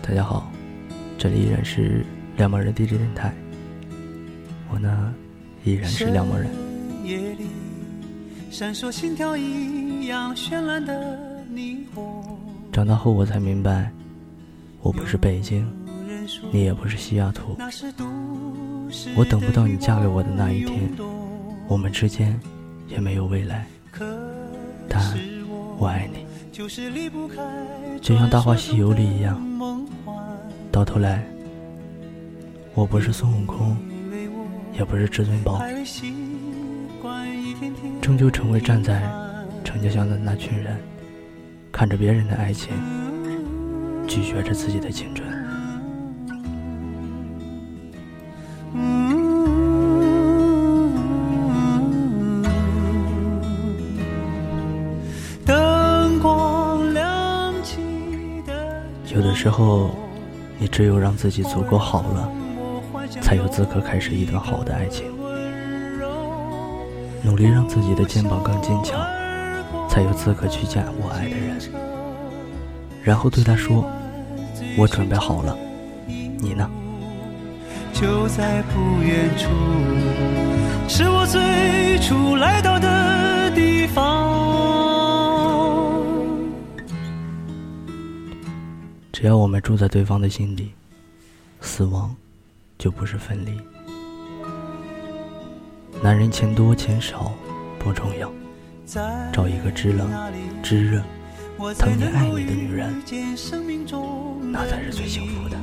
大家好，这里依然是两某人 DJ 电台。我呢，依然是两某人。长大后我才明白，我不是北京，你也不是西雅图。我等不到你嫁给我的那一天，我们之间也没有未来。但我爱你，就像《大话西游》里一样。到头来，我不是孙悟空，也不是至尊宝，终究成为站在城墙上的那群人，看着别人的爱情，拒绝着自己的青春。有的时候。你只有让自己足够好了，才有资格开始一段好的爱情。努力让自己的肩膀更坚强，才有资格去见我爱的人。然后对他说：“我准备好了，你呢？”就在不远处，是我最初来到的只要我们住在对方的心里，死亡就不是分离。男人钱多钱少不重要，找一个知冷知热、疼你爱你的女人，那才是最幸福的。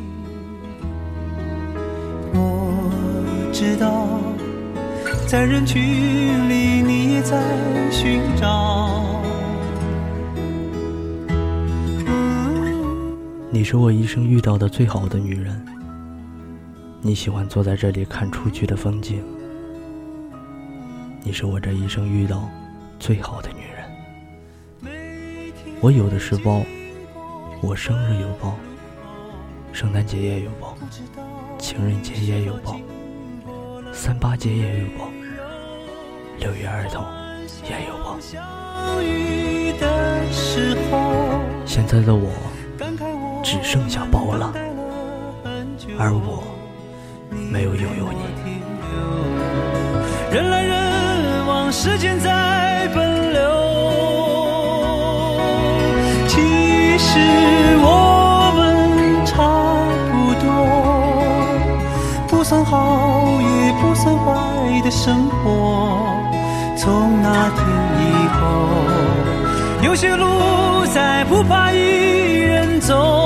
我知道，在人群里你在寻找。你是我一生遇到的最好的女人。你喜欢坐在这里看出去的风景。你是我这一生遇到最好的女人。我有的是包，我生日有包，圣诞节也有包，情人节也有包，三八节也有包，六一儿童也有包。现在的我。只剩下包了，而我没有拥有你。人来人往，时间在奔流。其实我们差不多，不算好也不算坏的生活。从那天以后，有些路再不怕一人走。